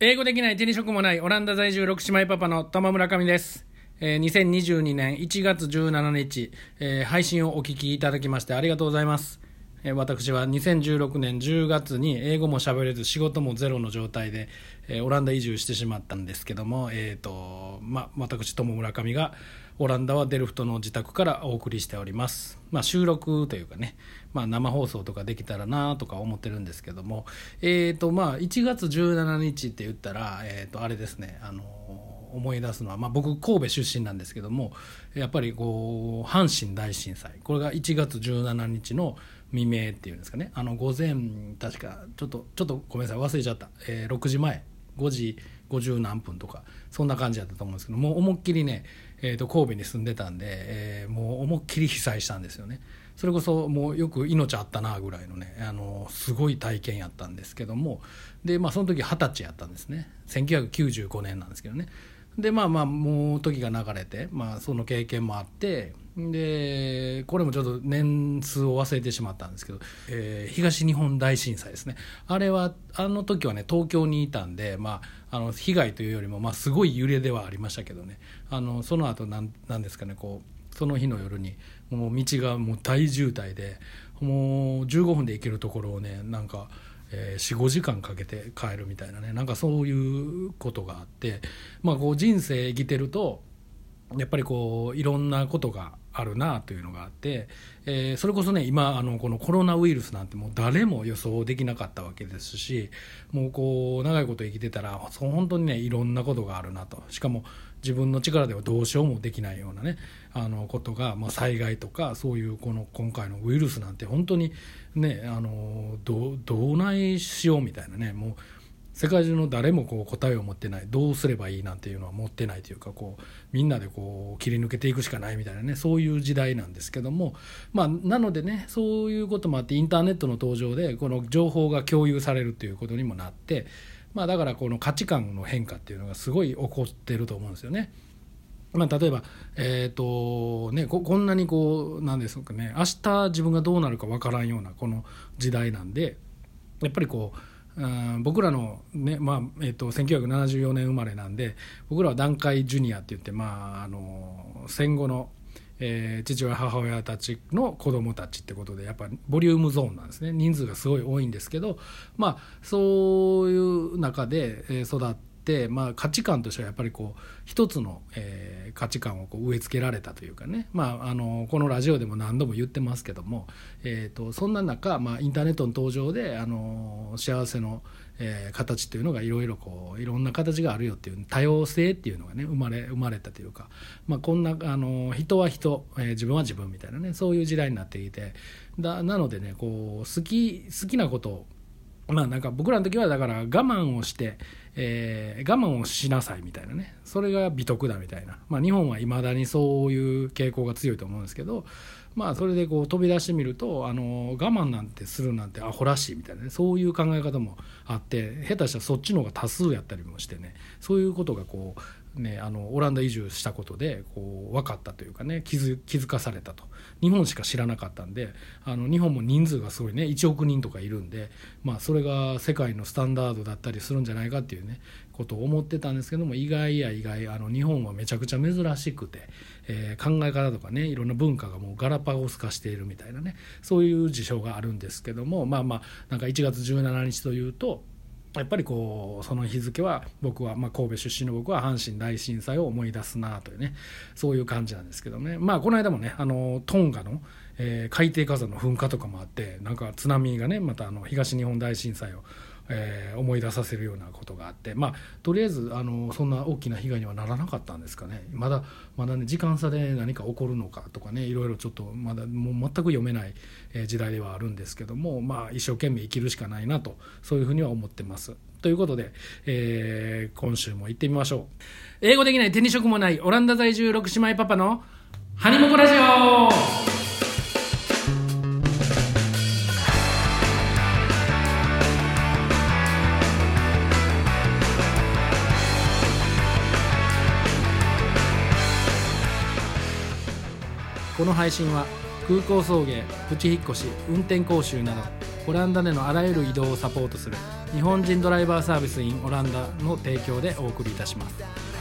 英語できない手に職もないオランダ在住6姉妹パパの玉村上です。えー2022年1月17日、えー配信をお聞きいただきましてありがとうございます。えー私は2016年10月に英語も喋れず仕事もゼロの状態で、えーオランダ移住してしまったんですけども、えーとま、私、友村上がオランダはデルフトの自宅からお送りしております。まあ、収録というかね、まあ、生放送とかできたらなとか思ってるんですけども、えーとまあ、1月17日って言ったら、えー、とあれですね、あの思い出すのは、まあ、僕神戸出身なんですけどもやっぱりこう阪神大震災。これが1月17日の未明っていうんですかね。あの午前確かちょっとちょっとごめんなさい忘れちゃった、えー6時前。5時50何分とか。そんな感じだったと思うんですけどもう思いっきりね、えー、と神戸に住んでたんで、えーもう思いっきり被災したんですよね。それこそもうよく命あったなぐらいのねあのすごい体験やったんですけども。で、まあ、その時二十歳やったんですね。1995年なんですけどね。でまあまあもう時が流れて、まあ、その経験もあってでこれもちょっと年数を忘れてしまったんですけど、えー東日本大震災ですね。あれはあの時はね東京にいたんで、まあ、あの被害というよりも、まあ、すごい揺れではありましたけどね。あのその後なんなんですかねこうその日の夜にもう道がもう大渋滞でもう15分で行けるところをねなんか、えー、45時間かけて帰るみたいなねなんかそういうことがあって、まあ、こう人生生きてるとやっぱりこういろんなことがあるなというのがあって、えーそれこそね今あのこのコロナウイルスなんてもう誰も予想できなかったわけですしもうこう長いこと生きてたら本当にねいろんなことがあるなと。しかも自分の力ではどうしようもできないようなねあのことが、まあ、災害とかそういうこの今回のウイルスなんて本当にねあのどどうないしようみたいなねもう世界中の誰もこう答えを持ってないどうすればいいなんていうのは持ってないというかこうみんなでこう切り抜けていくしかないみたいなねそういう時代なんですけどもまあなのでねそういうこともあってインターネットの登場でこの情報が共有されるということにもなってまあだからこの価値観の変化っていうのがすごい起こってると思うんですよね。まあ、例えば、えーとね、ここんなにこうなんですかね明日自分がどうなるかわからんようなこの時代なんでやっぱりこう僕らの、ねまあえー、と1974年生まれなんで僕らは団塊ジュニアって言って、まあ、あの戦後の、えー父親母親たちの子供たちってことでやっぱボリュームゾーンなんですね。人数がすごい多いんですけど、まあ、そういう中で育って、まあ、価値観としてはやっぱりこう一つの、えー価値観をこう植え付けられたというかね、まあ、あのこのラジオでも何度も言ってますけども、えー、とそんな中、まあ、インターネットの登場であの幸せの、えー形というのがいろいろこういろんな形があるよっていう多様性っていうのがね生まれ生まれたというか、まあ、こんなあの人は人、えー自分は自分みたいなねそういう時代になっていてだなのでねこう好き好きなことをまあなんか僕らの時はだから我慢をして、えー我慢をしなさいみたいなね。それが美徳だみたいな、まあ、日本はいまだにそういう傾向が強いと思うんですけどまあそれでこう飛び出してみるとあの我慢なんてするなんてアホらしいみたいなね。そういう考え方もあって下手したらそっちの方が多数やったりもしてね。そういうことがこうね、あのオランダ移住したことでこう分かったというかね気づ気づかされたと。日本しか知らなかったんであの日本も人数がすごいね1億人とかいるんで、まあ、それが世界のスタンダードだったりするんじゃないかっていうねことを思ってたんですけども意外や意外あの日本はめちゃくちゃ珍しくて、えー考え方とかねいろんな文化がもうガラパゴス化しているみたいなねそういう事象があるんですけどもまあまあなんか1月17日というとやっぱりこうその日付は僕は、まあ、神戸出身の僕は阪神大震災を思い出すなというねそういう感じなんですけどね。まあこの間もねあのトンガの、えー海底火山の噴火とかもあってなんか津波がねまたあの東日本大震災を、えー思い出させるようなことがあってまあとりあえずあのそんな大きな被害にはならなかったんですかね。まだまだね時間差で何か起こるのかとかねいろいろちょっとまだもう全く読めない時代ではあるんですけどもまあ一生懸命生きるしかないなとそういうふうには思ってます。ということで、えー今週も行ってみましょう。英語できない手に職もないオランダ在住6姉妹パパのハニモコラジオ。この配信は空港送迎プチ引っ越し運転講習などオランダでのあらゆる移動をサポートする日本人ドライバーサービス in オランダの提供でお送りいたします。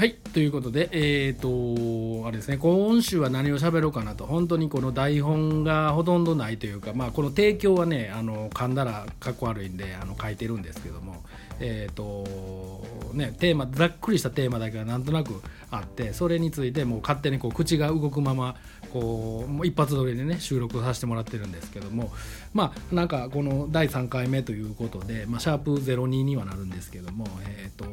はいということでえ、ー、とあれですね今週は何を喋ろうかなと。本当にこの台本がほとんどないというかまあこの提供はねあの噛んだらかっこ悪いんであの書いてるんですけどもえ、ー、とねテーマざっくりしたテーマだけがなんとなくあってそれについてもう勝手にこう口が動くままこうもう一発撮りでね収録させてもらってるんですけどもまあなんかこの第3回目ということで、まあ、シャープ02にはなるんですけどもえ、ー、と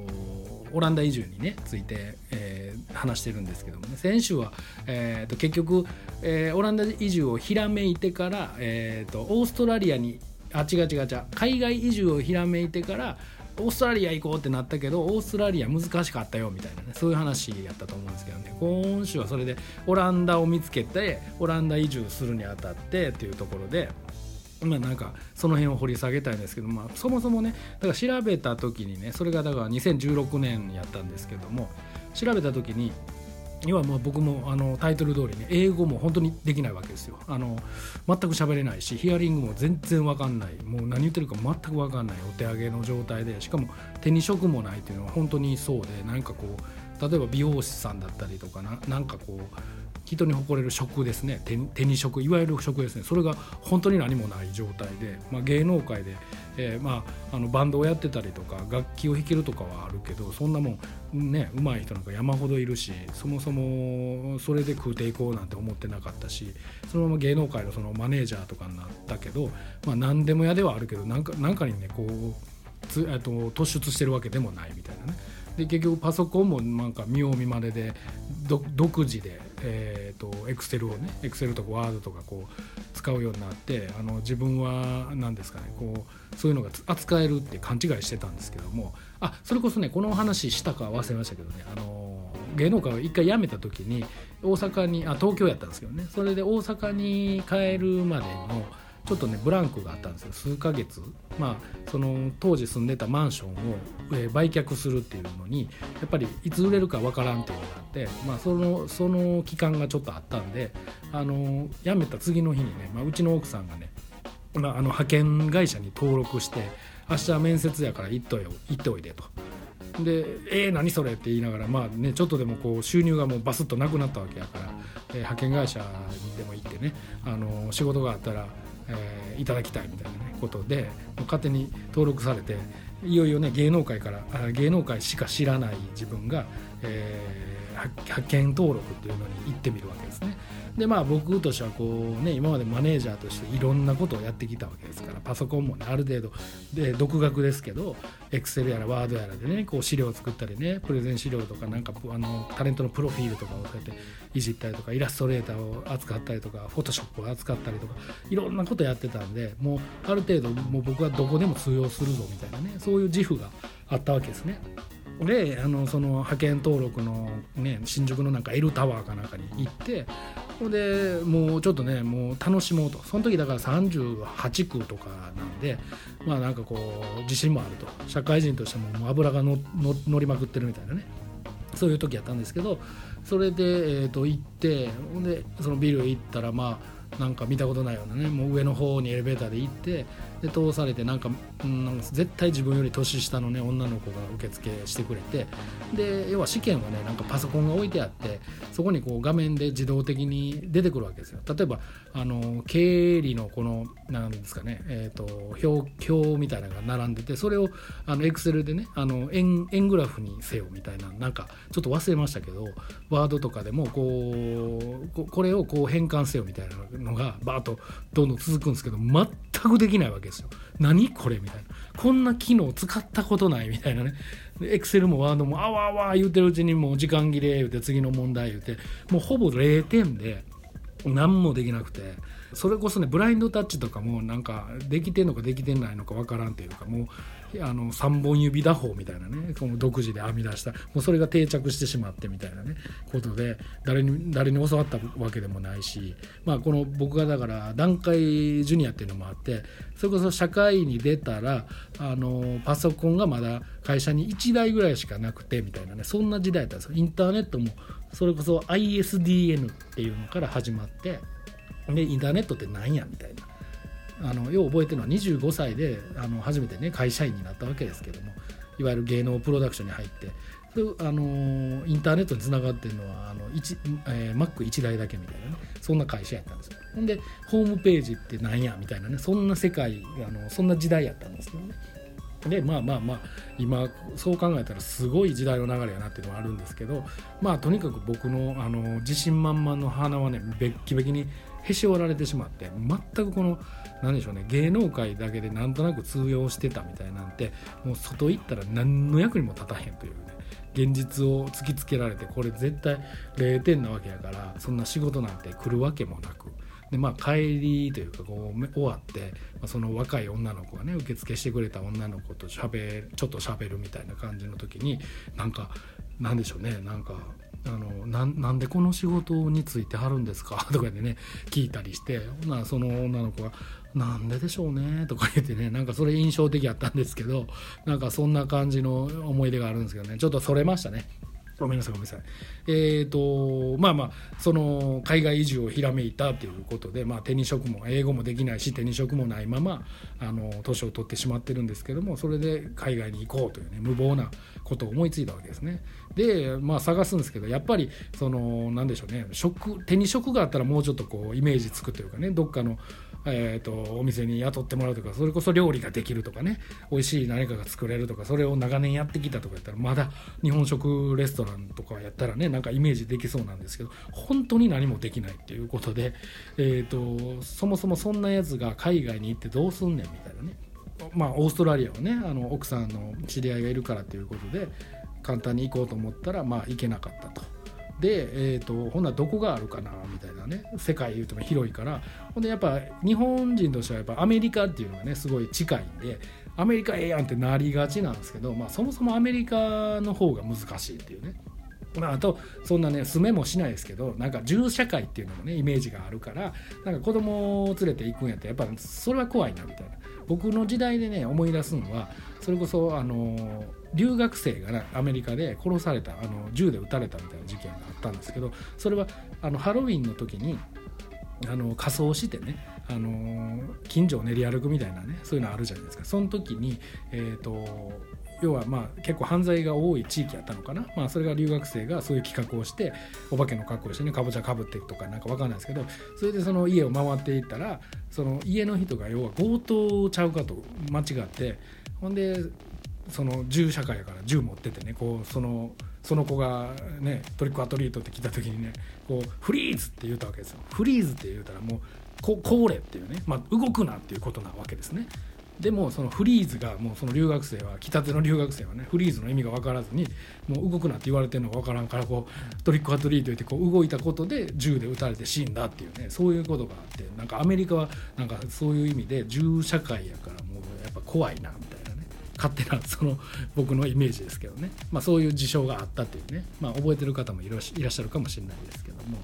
オランダ移住にねついて、えー、話してるんですけどもね先週は、えーと、結局、えー、オランダ移住をひらめいてから、えーと、オーストラリアにあ違う違う違う海外移住をひらめいてからオーストラリア行こうってなったけどオーストラリア難しかったよみたいなねそういう話やったと思うんですけどね。今週はそれでオランダを見つけてオランダ移住するにあたってっていうところでまあなんかその辺を掘り下げたいんですけど、まあ、そもそもねだから調べた時にねそれがだから2016年やったんですけども調べた時に要はまあ僕もあのタイトル通りね英語も本当にできないわけですよ。あの全く喋れないしヒアリングも全然分かんない。もう何言ってるか全く分かんない。お手上げの状態で。しかも手に職もないっていうのは本当にそうで何かこう例えば美容師さんだったりとかななんかこう人に誇れる職ですね。手に職いわゆる職ですね。それが本当に何もない状態で、まあ、芸能界で、えー、まあ、あのバンドをやってたりとか楽器を弾けるとかはあるけどそんなもんね上手い人なんか山ほどいるしそもそもそれで食うていこうなんて思ってなかったしそのまま芸能界のそのマネージャーとかになったけど、まあ、何でも屋ではあるけどなんかかにねこうつと突出してるわけでもないみたいなね。で結局パソコンもなんか見よう見まねで独自でえーと、エクセルをねエクセルとかワードとかこう使うようになってあの自分は何ですかねこうそういうのが扱えるって勘違いしてたんですけどもあそれこそねこの話したか忘れましたけどねあの芸能界を一回辞めた時に大阪にあ東京やったんですけどねそれで大阪に帰るまでのちょっとねブランクがあったんですよ数ヶ月まあその当時住んでたマンションを、えー、売却するっていうのにやっぱりいつ売れるかわからんっていうのがあってまあそのその期間がちょっとあったんであの辞めた次の日にね、まあ、うちの奥さんがね、まあ、あの派遣会社に登録して明日面接やから行っとよ行っておいでと。で「えー、何それ?」って言いながらまあねちょっとでもこう収入がもうバスッとなくなったわけやから、えー、派遣会社にでも行ってねあの仕事があったらえー、いただきたいみたいな、ね、ことで勝手に登録されていよいよね芸能界からあ芸能界しか知らない自分が、えー、派遣登録っていうのに行ってみるわけですね。でまあ僕としてはこうね今までマネージャーとしていろんなことをやってきたわけですからパソコンもねある程度で独学ですけどエクセルやらワードやらでねこう資料を作ったりねプレゼン資料とかなんかあのタレントのプロフィールとかをこうやっていじったりとかイラストレーターを扱ったりとかフォトショップを扱ったりとかいろんなことやってたんでもうある程度もう僕はどこでも通用するぞみたいなねそういう自負があったわけですね。であのその派遣登録の、ね、新宿のなんか L タワーかなんかに行ってほんでもうちょっとねもう楽しもうと。その時だから38区とかなんでまあなんかこう自信もあると。社会人としてももう油がの乗りまくってるみたいなね。そういう時やったんですけどそれで、えー、と行ってほんでそのビル行ったらまあなんか見たことないようなねもう上の方にエレベーターで行ってで通されてなんか,、うん、なんか絶対自分より年下のね女の子が受付してくれてで要は試験はねなんかパソコンが置いてあってそこにこう画面で自動的に出てくるわけですよ。例えばあの経理のこのなんですかね、えーと、表表みたいなのが並んでてそれをあのエクセルでねあの円円グラフにせよみたいななんかちょっと忘れましたけどワードとかでもこうこれをこう変換せよみたいなのがバーッとどんどん続くんですけど全くできないわけですよ。何これみたいな。こんな機能使ったことないみたいなね。エクセルもワードもあわあわ言うてるうちにもう時間切れ言うて次の問題言うてもうほぼ0点で何もできなくてそれこそねブラインドタッチとかもなんかできてんのかできてないのかわからんというかもうあの3本指打法みたいなねこの独自で編み出したもうそれが定着してしまってみたいなねことで誰に誰に教わったわけでもないし、まあ、この僕がだから段階ジュニアっていうのもあってそれこそ社会に出たらあのパソコンがまだ会社に1台ぐらいしかなくてみたいなねそんな時代だったんですよインターネットもそれこそ ISDN っていうのから始まってでインターネットって何やみたいな。あのよう覚えてるのは25歳であの初めてね会社員になったわけですけどもいわゆる芸能プロダクションに入ってあのインターネットにつながってるのはあの1えー、Mac1 台だけみたいなねそんな会社やったんですよ。ほんでホームページってなんやみたいなねそんな世界あのそんな時代やったんですけどね。でまあまあまあ今そう考えたらすごい時代の流れやなっていうのはあるんですけどまあとにかく僕のあの自信満々の花はねべっきべきにへし折られてしまって全くこの何でしょうね芸能界だけでなんとなく通用してたみたいなんてもう外行ったら何の役にも立たへんというね現実を突きつけられてこれ絶対0点なわけやからそんな仕事なんて来るわけもなく。でまあ、帰りというかこう終わって、まあ、その若い女の子がね受付してくれた女の子としゃべちょっとしゃべるみたいな感じの時になんかなんでしょうねなんかあのなんでこの仕事についてはるんですか？とかでね聞いたりしてなその女の子が「なんででしょうね」とか言ってねなんかそれ印象的やったんですけどなんかそんな感じの思い出があるんですけどね。ちょっとそれましたね。ごめんなさいごめんなさい。えっ、ー、とまあまあその海外移住をひらめいたということで、まあ、手に職も英語もできないし手に職もないままあの年を取ってしまってるんですけどもそれで海外に行こうというね無謀なことを思いついたわけですね。でまあ探すんですけどやっぱりその何でしょうね職手に職があったらもうちょっとこうイメージつくというかねどっかのえーと、お店に雇ってもらうとかそれこそ料理ができるとかね美味しい何かが作れるとかそれを長年やってきたとかやったらまだ日本食レストランとかやったらねなんかイメージできそうなんですけど本当に何もできないっていうことで、えーと、そもそもそんなやつが海外に行ってどうすんねんみたいなねまあオーストラリアはねあの奥さんの知り合いがいるからということで簡単に行こうと思ったらまあ行けなかったと。で、えーと、ほんならどこがあるかなみたいなね世界言うても広いからほんでやっぱ日本人としてはやっぱアメリカっていうのがねすごい近いんでアメリカええやんってなりがちなんですけど、まあ、そもそもアメリカの方が難しいっていうね。まあ、あとそんなね住めもしないですけどなんか銃社会っていうのもねイメージがあるからなんか子供を連れて行くんやったらやっぱそれは怖いなみたいな僕の時代でね思い出すのはそれこそあの留学生が、アメリカで殺されたあの銃で撃たれたみたいな事件があったんですけどそれはあのハロウィンの時にあの仮装してねあの近所を練り歩くみたいなねそういうのあるじゃないですか。その時に、えーと、要はまあ結構犯罪が多い地域やったのかな、まあ、それが留学生がそういう企画をしてお化けの格好をしてねかぼちゃかぶってとかなんか分かんないですけど。それでその家を回っていったらその家の人が要は強盗ちゃうかと間違ってほんでその銃社会やから銃持っててねこうそのその子がねトリックアトリートって来た時にねこうフリーズって言うたわけですよ。フリーズって言うたらもうここれっていうね、まあ、動くなっていうことなわけですね。でもそのフリーズがもうその留学生は来たての留学生はねフリーズの意味が分からずにもう動くなって言われてるのが分からんからこうトリックアトリート言ってこう動いたことで銃で撃たれて死んだっていうねそういうことがあってなんかアメリカはなんかそういう意味で銃社会やからもうやっぱ怖いなみたいなね。勝手なその僕のイメージですけどね、まあ、そういう事象があったっていうね、まあ、覚えてる方もいらっしゃるかもしれないですけども、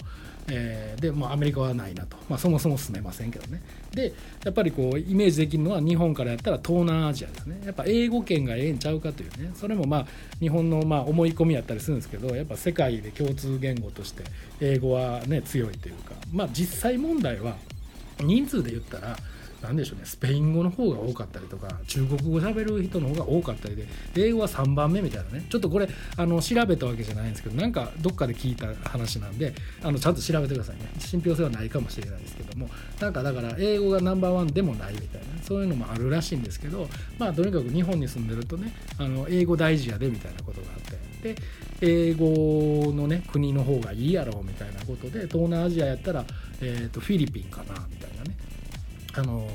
えー、で、もアメリカはないなと、まあ、そもそも進めませんけどね。でやっぱりこうイメージできるのは日本からやったら東南アジアですね。やっぱ英語圏がええんちゃうかというね。それもまあ日本のまあ思い込みやったりするんですけどやっぱ世界で共通言語として英語はね強いというか。まあ実際問題は人数で言ったら何でしょうね。スペイン語の方が多かったりとか中国語喋る人の方が多かったりで英語は3番目みたいなね。ちょっとこれあの調べたわけじゃないんですけどなんかどっかで聞いた話なんであのちゃんと調べてくださいね。信憑性はないかもしれないですけども。なんかだから英語がナンバーワンでもないみたいなそういうのもあるらしいんですけどまあとにかく日本に住んでるとねあの英語大事やでみたいなことがあって。で英語のね国の方がいいやろうみたいなことで東南アジアやったら、えー、とフィリピンかなみたいなね。あの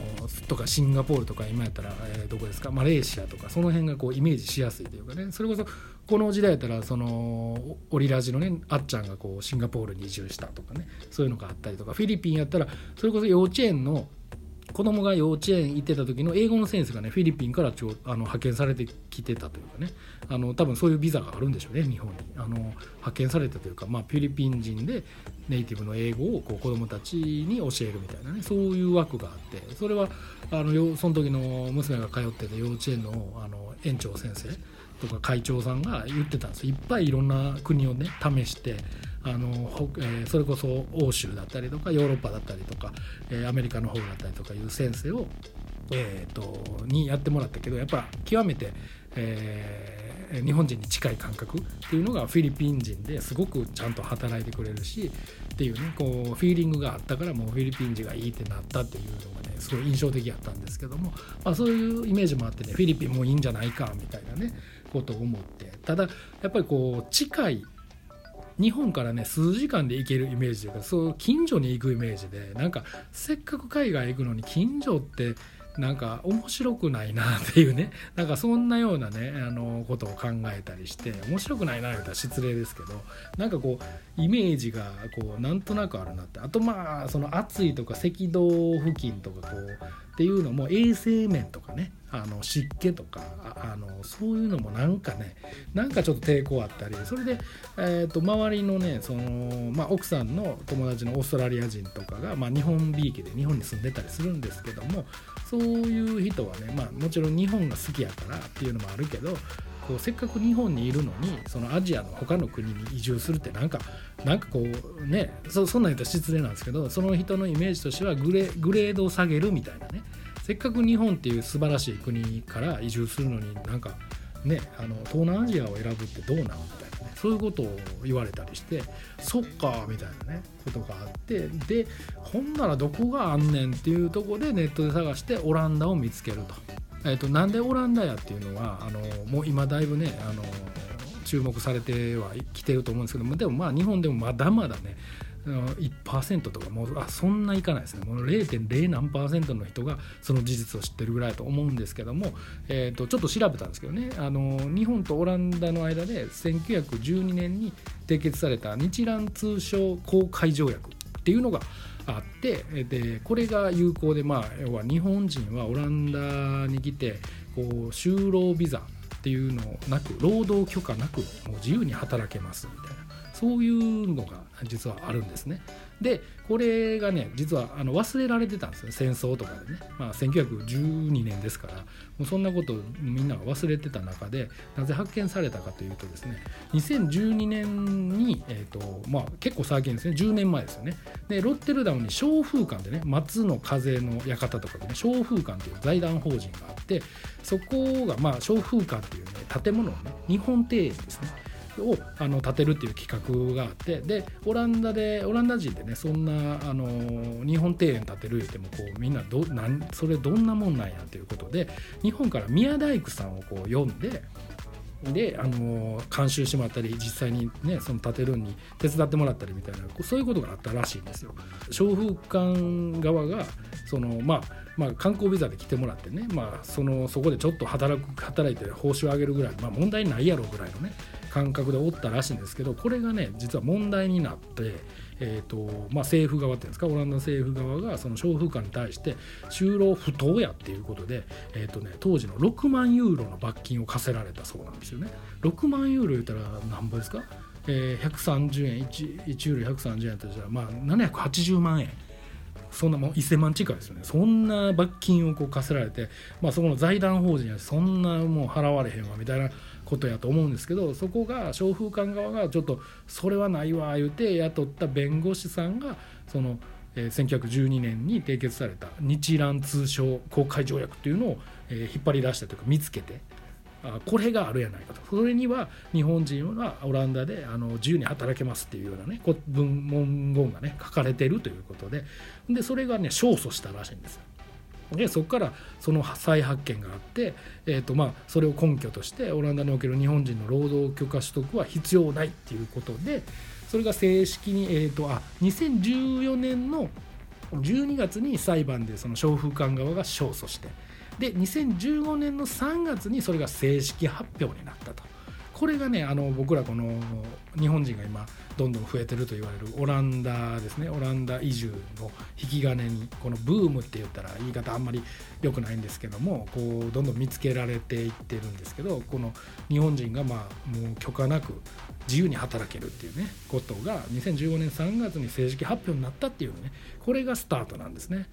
とかシンガポールとか今やったら、えー、どこですか？マレーシアとかその辺がこうイメージしやすいというかね。それこそこの時代やったらそのオリラジのねあっちゃんがこうシンガポールに移住したとかね。そういうのがあったりとか。フィリピンやったらそれこそ幼稚園の子供が幼稚園行ってた時の英語の先生がねフィリピンからちょあの派遣されてきてたというかね。あの多分そういうビザがあるんでしょうね日本に。あの派遣されたというか、まあ、フィリピン人でネイティブの英語をこう子供たちに教えるみたいなねそういう枠があって。それはあのその時の娘が通ってた幼稚園のあの園長先生とか会長さんが言ってたんです。いっぱいいろんな国をね試してあの、え、それこそ欧州だったりとかヨーロッパだったりとか、え、アメリカの方だったりとかいう先生を、えーと、にやってもらったけどやっぱ極めて、えー、日本人に近い感覚っていうのがフィリピン人ですごくちゃんと働いてくれるしっていうねこうフィーリングがあったからもうフィリピン人がいいってなったっていうのがねすごい印象的やったんですけども、まあ、そういうイメージもあってねフィリピンもいいんじゃないかみたいなねことを思って。ただやっぱりこう近い日本からね数時間で行けるイメージというかそう近所に行くイメージでなんかせっかく海外行くのに近所ってなんか面白くないなっていうねなんかそんなようなねあのことを考えたりして面白くないな言うたら失礼ですけどなんかこうイメージがこうなんとなくあるなって。あとまあその暑いとか赤道付近とかこうっていうのも衛生面とかねあの湿気とかあのそういうのもなんかねなんかちょっと抵抗あったりそれで、えーと、周りのねその、まあ、奥さんの友達のオーストラリア人とかが、まあ、日本びいきで日本に住んでたりするんですけどもそういう人はね、まあ、もちろん日本が好きやからっていうのもあるけどこうせっかく日本にいるのにそのアジアの他の国に移住するってなんかなんかこうねそそんなん言ったら失礼なんですけどその人のイメージとしてはグレグレードを下げるみたいなねせっかく日本っていう素晴らしい国から移住するのになんかねあの東南アジアを選ぶってどうなんみたいなねそういうことを言われたりしてそっかみたいなねことがあってでほんならどこがあんねんっていうとこでネットで探してオランダを見つけると。えーと、なんでオランダやっていうのはあのもう今だいぶねあの注目されてはきてると思うんですけどもでもまあ日本でもまだまだね1%とかもうあそんないかないですね。もう0.0何パーセントの人がその事実を知ってるぐらいと思うんですけども、えーと、ちょっと調べたんですけどねあの日本とオランダの間で1912年に締結された日蘭通商公開条約。っていうのがあってでこれが有効で、まあ、要は日本人はオランダに来てこう就労ビザっていうのなく労働許可なくもう自由に働けますみたいなそういうのが実はあるんですね。でこれがね実はあの忘れられてたんですよ。戦争とかでね、まあ、1912年ですからもうそんなことみんなが忘れてた中でなぜ発見されたかというとですね2012年に、えーとまあ、結構最近ですね10年前ですよね。でロッテルダムに小風館でね松の風の館とかでね小風館という財団法人があってそこがまあ小風館っていうね建物をね日本庭園ですね。をあの建てるっていう企画があってでオランダでオランダ人でねそんなあの日本庭園建てる言ってもこうみんなどなんそれどんなもんなんやということで日本から宮大工さんをこう呼んでであの監修してもらったり実際にねその建てるに手伝ってもらったりみたいなそういうことがあったらしいんですよ。商風館側がそのまあまあ、観光ビザで来てもらってね、まあ、そのそこでちょっと働く働いて報酬を上げるぐらい、まあ、問題ないやろぐらいのね感覚でおったらしいんですけどこれがね実は問題になって、えーとまあ、政府側っていうんですかオランダ政府側がその商風館に対して就労不当やっていうことで、えーとね、当時の6万ユーロの罰金を課せられたそうなんですよね。6万ユーロ言ったら何ぼですか、えー、130円 1, 1ユーロ130円やったらまあ780万円。そんなもう1000万近いですよね。そんな罰金をこう課せられて、まあ、そこの財団法人はそんなもう払われへんわみたいなことやと思うんですけどそこが商風館側がちょっとそれはないわ言うて雇った弁護士さんがその、え、1912年に締結された日蘭通商公開条約というのを、え、引っ張り出したというか見つけてこれがあるやないかとそれには日本人はオランダであの自由に働けますっていうようなね文言がね書かれてるということででそれがね勝訴したらしいんです。でそこからその再発見があって、えーとまあ、それを根拠としてオランダにおける日本人の労働許可取得は必要ないっていうことでそれが正式に、えーと、あ2014年の12月に裁判でその商風館側が勝訴してで2015年の3月にそれが正式発表になったとこれがねあの僕らこの日本人が今どんどん増えてると言われるオランダですねオランダ移住の引き金にこのブームって言ったら言い方あんまり良くないんですけどもこうどんどん見つけられていってるんですけどこの日本人がまあもう許可なく自由に働けるっていうねことが2015年3月に正式発表になったっていうねこれがスタートなんですね。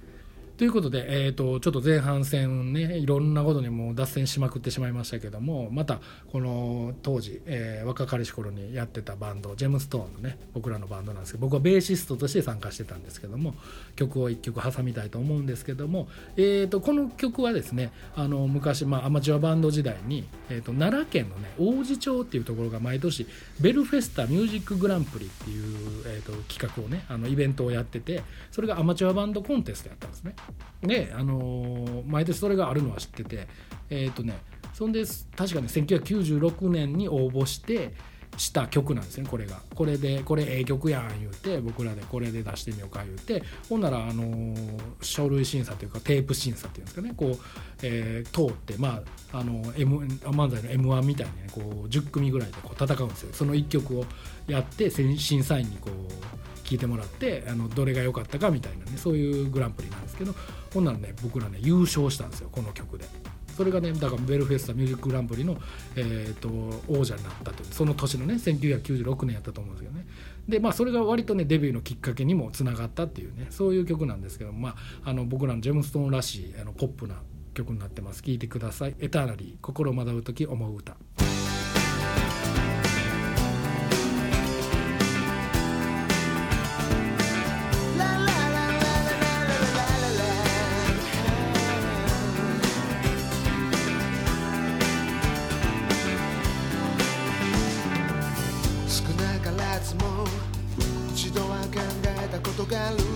ということで、えーと、ちょっと前半戦ねいろんなことにも脱線しまくってしまいましたけどもまたこの当時、えー、若かりし頃にやってたバンドジェムストーンのね僕らのバンドなんですけど僕はベーシストとして参加してたんですけども曲を1曲挟みたいと思うんですけども、えーと、この曲はですねあの昔、まあ、アマチュアバンド時代に、えーと、奈良県のね王子町っていうところが毎年ベルフェスタミュージックグランプリっていう、えー、と企画をねあのイベントをやっててそれがアマチュアバンドコンテストやったんですね。で、あのー、毎年それがあるのは知っててえっ、ー、とねそんで確かね1996年に応募してした曲なんですねこれが。これでこれええ曲やん言うて僕らでこれで出してみようか言うてほんならあのー、書類審査というかテープ審査っていうんですかねこう、えー、通ってまああの、M、漫才の m 1みたいにねこう10組ぐらいでこう戦うんですよ。その1曲をやって審査員にこう聞いてもらってあのどれが良かったかみたいなねそういうグランプリなんですけどほんならね僕らね優勝したんですよこの曲で。それがねだからベルフェスタミュージックグランプリの、えーと、王者になったというその年のね1996年やったと思うんですけどね。でまあそれが割とねデビューのきっかけにもつながったっていうねそういう曲なんですけどまああの僕らのジェムストーンらしいあのポップな曲になってます。聴いてください「エターナリー心惑う時思う歌」galoo.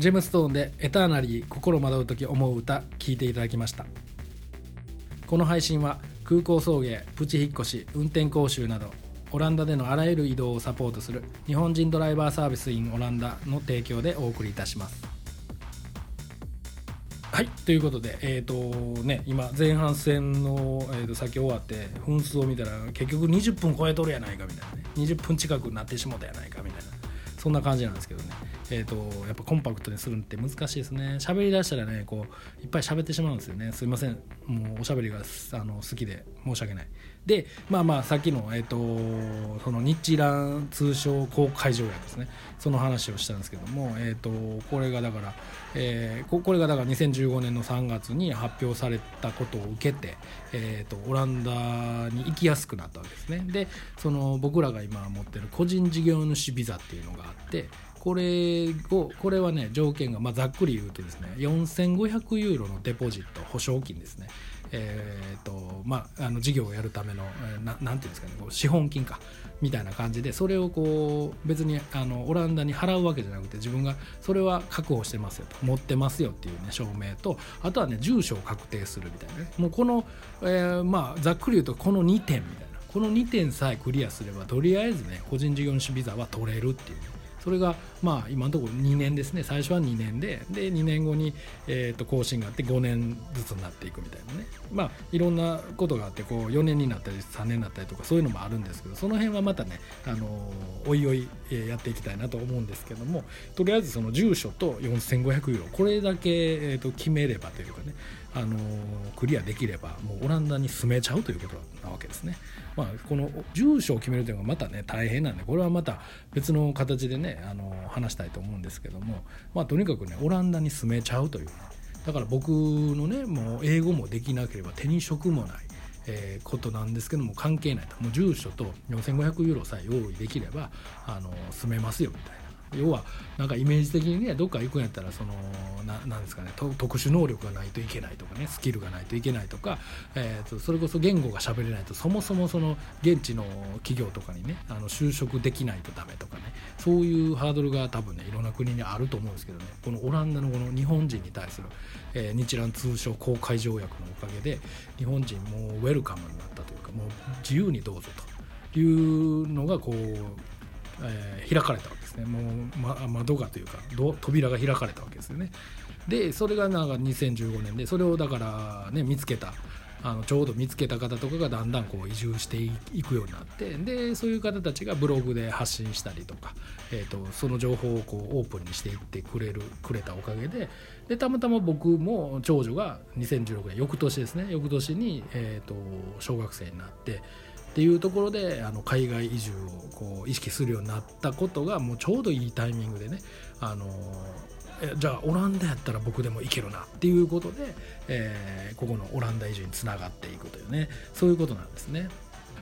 ジェムストーンで「エターナリー心惑う時思う歌」聴いていただきました。この配信は空港送迎プチ引っ越し運転講習などオランダでのあらゆる移動をサポートする日本人ドライバーサービス in オランダの提供でお送りいたします。はいということでえっ、ー、とね今前半戦の、えー、と先終わって分数を見たら結局20分超えとるやないかみたいなね。20分近くなってしもたやないかみたいな。そんな感じなんですけどね。えーと、やっぱコンパクトにするって難しいですね。喋りだしたらねこういっぱい喋ってしまうんですよね。すいません。もうおしゃべりがあの好きで申し訳ない。でまあまあさっきの,、えーと、その日蘭通商公開条約ですね。その話をしたんですけども、えーと、これがだから、えー、これがだから2015年の3月に発表されたことを受けて、えー、とオランダに行きやすくなったわけですね。でその僕らが今持ってる個人事業主ビザっていうのがあってこれをこれはね条件が、まあ、ざっくり言うとですね4500ユーロのデポジット保証金ですね。えーとまあ、あの事業をやるためのななんていうんですかねこう資本金かみたいな感じでそれをこう別にあのオランダに払うわけじゃなくて自分がそれは確保してますよと持ってますよっていうね証明とあとはね住所を確定するみたいなね。もうこの、えー、まあざっくり言うとこの2点みたいな。この2点さえクリアすればとりあえずね個人事業主ビザは取れるっていうね。それがまあ今のところ2年ですね。最初は2年でで2年後に、えー、と更新があって5年ずつになっていくみたいなね。まあいろんなことがあってこう4年になったり3年になったりとかそういうのもあるんですけどその辺はまたね、あのおいおいやっていきたいなと思うんですけどもとりあえずその住所と4500ユーロこれだけ、えー、と決めればというかねあのクリアできればもうオランダに住めちゃうということなわけですね。まあ、この住所を決めるというのがまたね大変なんでこれはまた別の形でねあの話したいと思うんですけども、まあ、とにかくねオランダに住めちゃうという、ね、だから僕のねもう英語もできなければ手に職もない。えー、ことなんですけども関係ないともう住所と4500ユーロさえ用意できればあの住めますよみたいな要はなんかイメージ的にねどっか行くんやったらそのななんですかね特殊能力がないといけないとかねスキルがないといけないとか、えーと、それこそ言語が喋れないとそもそもその現地の企業とかにねあの就職できないとダメとかねそういうハードルが多分ねいろんな国にあると思うんですけどねこのオランダのこの日本人に対する、えー、日蘭通商公開条約のおかげで日本人もウェルカムになったというかもう自由にどうぞというのがこうえー、開かれたわけですねもう、ま、窓がというか扉が開かれたわけですよねでそれがなんか2015年でそれをだからね見つけたあのちょうど見つけた方とかがだんだんこう移住していくようになってでそういう方たちがブログで発信したりとか、えーと、その情報をこうオープンにしていってくれるくれたおかげででたまたま僕も長女が2016年翌年ですね翌年に、えーと小学生になって。っていうところであの海外移住をこう意識するようになったことがもうちょうどいいタイミングでねあのじゃあオランダやったら僕でも行けるなっていうことで、えー、ここのオランダ移住につながっていくというねそういうことなんですね。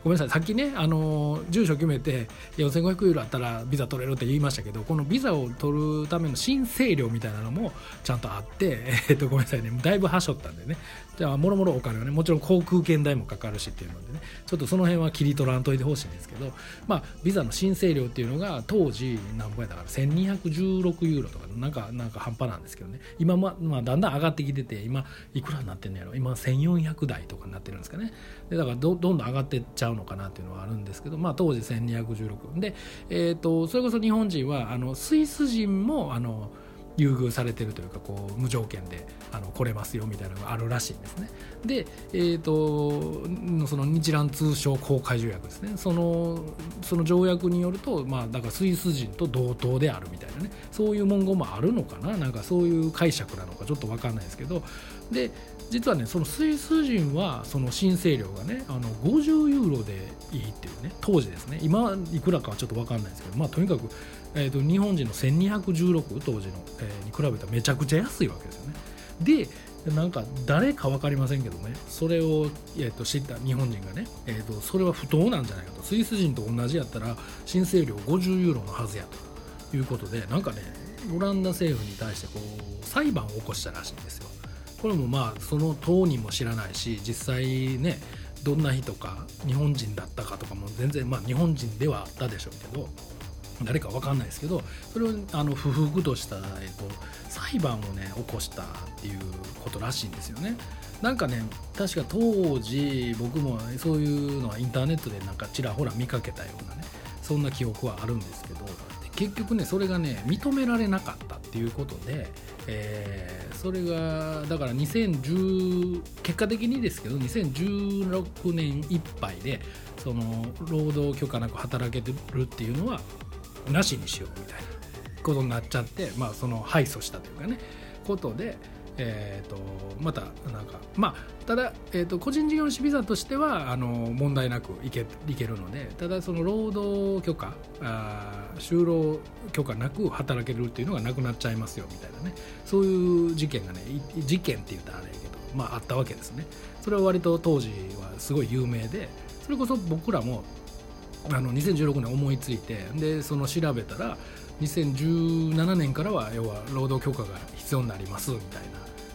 ごめんなさい。さっきねあの住所決めて4500ユーロあったらビザ取れるって言いましたけどこのビザを取るための申請料みたいなのもちゃんとあって、えっと、ごめんなさいね。だいぶはしょったんでね。じゃあもろもろお金はねもちろん航空券代もかかるしっていうのでねちょっとその辺は切り取らんといてほしいんですけどまあビザの申請料っていうのが当時何ぼやだから1216ユーロとかなんかなんか半端なんですけどね。今ま、まあ、だんだん上がってきてて今いくらになってんのやろ？今1400台とかになってるんですかね。でだからどどんどん上がってっちゃうのかなっていうのはあるんですけど、まあ、当時1216で、えーと、それこそ日本人はあのスイス人もあの優遇されてるというかこう無条件であの来れますよみたいなのがあるらしいんですね。で、えーと、その日蘭通商公開条約ですね。そのその条約によると、まあ、だからスイス人と同等であるみたいなね。そういう文言もあるのかな。なんかそういう解釈なのかちょっと分かんないですけど。で実はねそのスイス人はその申請料がねあの50ユーロでいいっていうね当時ですね。今いくらかはちょっと分かんないですけどまあとにかく、えーと、日本人の1216当時の、えー、に比べたらめちゃくちゃ安いわけですよね。でなんか誰か分かりませんけどね。それを、えー、と知った日本人がね、えーと、それは不当なんじゃないかと。スイス人と同じやったら申請料50ユーロのはずやということでなんかねオランダ政府に対してこう裁判を起こしたらしいんですよ。これもまあその当人も知らないし実際ねどんな人か日本人だったかとかも全然まあ日本人ではあったでしょうけど。誰か分かんないですけどそれをあの不服とした、えっと、裁判をね起こしたっていうことらしいんですよね。なんかね確か当時僕もそういうのはインターネットでなんかちらほら見かけたようなねそんな記憶はあるんですけど結局ねそれがね認められなかったっていうことで、えー、それがだから2010結果的にですけど2016年いっぱいでその労働許可なく働けてるっていうのはなしにしようみたいなことになっちゃってまあその敗訴したというかね。ことでえーと、またなんかまあただ、えーと、個人事業主ビザとしてはあの問題なくいけいけるのでただその労働許可あ就労許可なく働けるっていうのがなくなっちゃいますよみたいなね。そういう事件がね事件って言ったらあれやけどまああったわけですね。それは割と当時はすごい有名でそれこそ僕らもあの2016年思いついてでその調べたら2017年からは要は労働許可が必要になりますみたい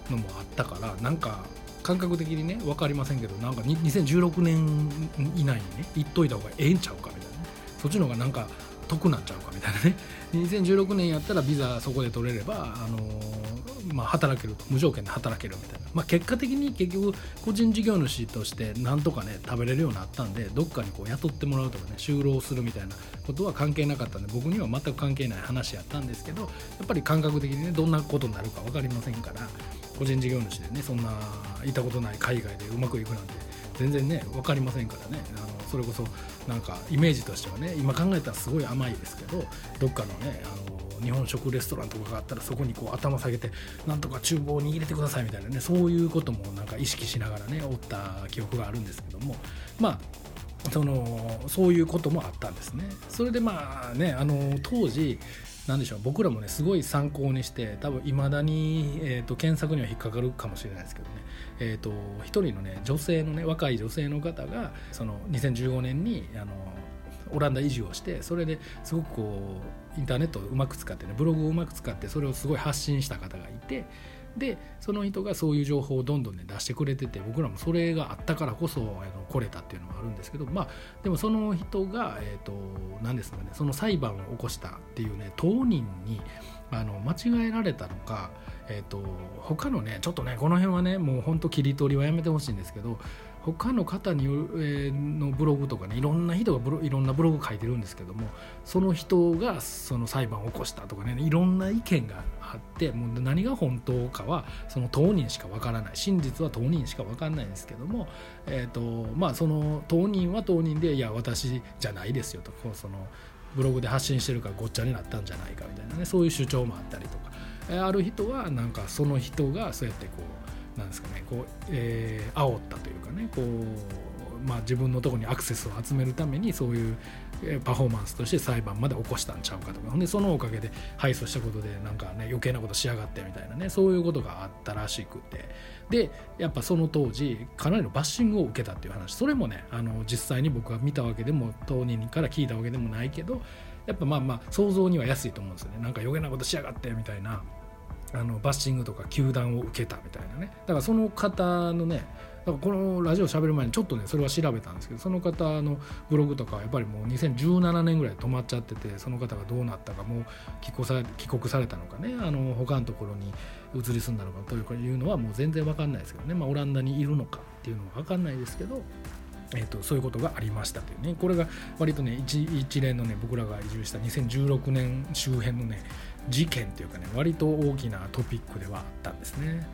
なのもあったからなんか感覚的にね分かりませんけどなんか2016年以内にね言っといた方がええんちゃうかみたいなね。そっちの方がなんか得なんちゃうかみたいなね。2016年やったらビザそこで取れれば、あのー、まあ、働けると無条件で働けるみたいな、まあ、結果的に結局個人事業主としてなんとかね食べれるようになったんでどっかにこう雇ってもらうとかね就労するみたいなことは関係なかったんで僕には全く関係ない話やったんですけどやっぱり感覚的にねどんなことになるか分かりませんから個人事業主でねそんな行ったことない海外でうまくいくなんて全然ね分かりませんからね。あのそれこそなんかイメージとしてはね今考えたらすごい甘いですけどどっかのねあの日本食レストランとかがあったらそこにこう頭下げてなんとか厨房に入れてくださいみたいなねそういうこともなんか意識しながらねおった記憶があるんですけどもまあそのそういうこともあったんですね。それでまあねあの当時何でしょう僕らもねすごい参考にして多分いまだに、えーと、検索には引っかかるかもしれないですけどね、えーと、一人のね女性のね若い女性の方がその2015年にあのオランダ移住をしてそれですごくこうインターネットをうまく使ってねブログをうまく使ってそれをすごい発信した方がいてでその人がそういう情報をどんどんね出してくれてて僕らもそれがあったからこそあの来れたっていうのもあるんですけどまあでもその人が、えーと、何ですかねその裁判を起こしたっていうね当人にあの間違えられたのか、えーと、と他のねちょっとねこの辺はねもうほんと切り取りはやめてほしいんですけど他の方に、えのブログとかねいろんな人がブロいろんなブログ書いてるんですけどもその人がその裁判を起こしたとかねいろんな意見があってもう何が本当かはその当人しかわからない。真実は当人しかわからないんですけども、えーとまあ、その当人は当人でいや私じゃないですよとそのブログで発信してるからごっちゃになったんじゃないかみたいなねそういう主張もあったりとか、えある人はなんかその人がそうやってこうなんですかねこう、えー、煽ったというかねこう、まあ、自分のとこにアクセスを集めるためにそういうパフォーマンスとして裁判まで起こしたんちゃうかとかほんでそのおかげで敗訴したことでなんかね余計なことしやがってみたいなねそういうことがあったらしくて。でやっぱその当時かなりのバッシングを受けたっていう話。それもねあの実際に僕が見たわけでも当人から聞いたわけでもないけどやっぱまあまあ想像には安いと思うんですよね。なんか余計なことしやがってみたいな。あのバッシングとか球団を受けたみたいなね。だからその方のねだからこのラジオしゃべる前にちょっとねそれは調べたんですけどその方のブログとかはやっぱりもう2017年ぐらい止まっちゃっててその方がどうなったかもう帰国さ帰国されたのかねあの他のところに移り住んだのかというのはもう全然分かんないですけどね、まあ、オランダにいるのかっていうのは分かんないですけどえーと、そういうことがありましたというね。これが割とね一一連のね僕らが移住した2016年周辺のね事件というかね割と大きなトピックではあったんですね。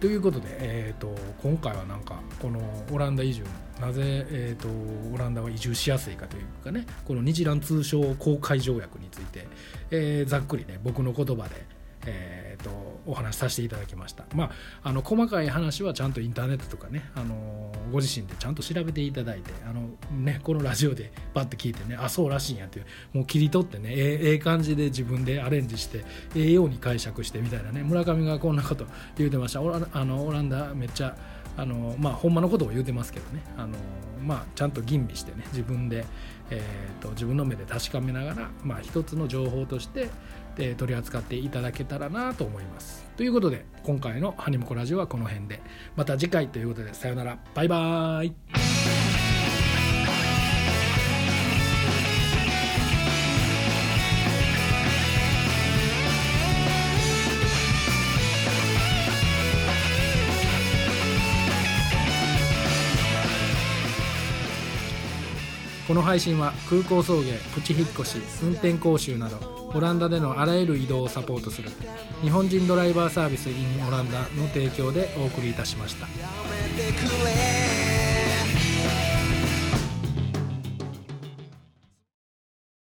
ということで、えーと、今回はなんかこのオランダ移住なぜ、えーと、オランダは移住しやすいかというかねこの日蘭通商公開条約について、えー、ざっくりね僕の言葉でえーと、お話しさせていただきました、まあ、あの細かい話はちゃんとインターネットとかねあのご自身でちゃんと調べていただいてあの、ね、このラジオでバッて聞いてねあそうらしいんやってもう切り取ってねええ感じで自分でアレンジしてええように解釈してみたいなね村上がこんなこと言うてました。オラあのオランダめっちゃあのまあほんまのことを言うてますけどねあの、まあ、ちゃんと吟味してね自分で、えーと、自分の目で確かめながら、まあ、一つの情報としてえ取り扱っていただけたらなと思います。ということで今回の「ハニモコラジオ」はこの辺で。また次回ということでさよなら。バイバーイ。この配信は空港送迎プチ引っ越し運転講習などオランダでのあらゆる移動をサポートする日本人ドライバーサービス in オランダの提供でお送りいたしました。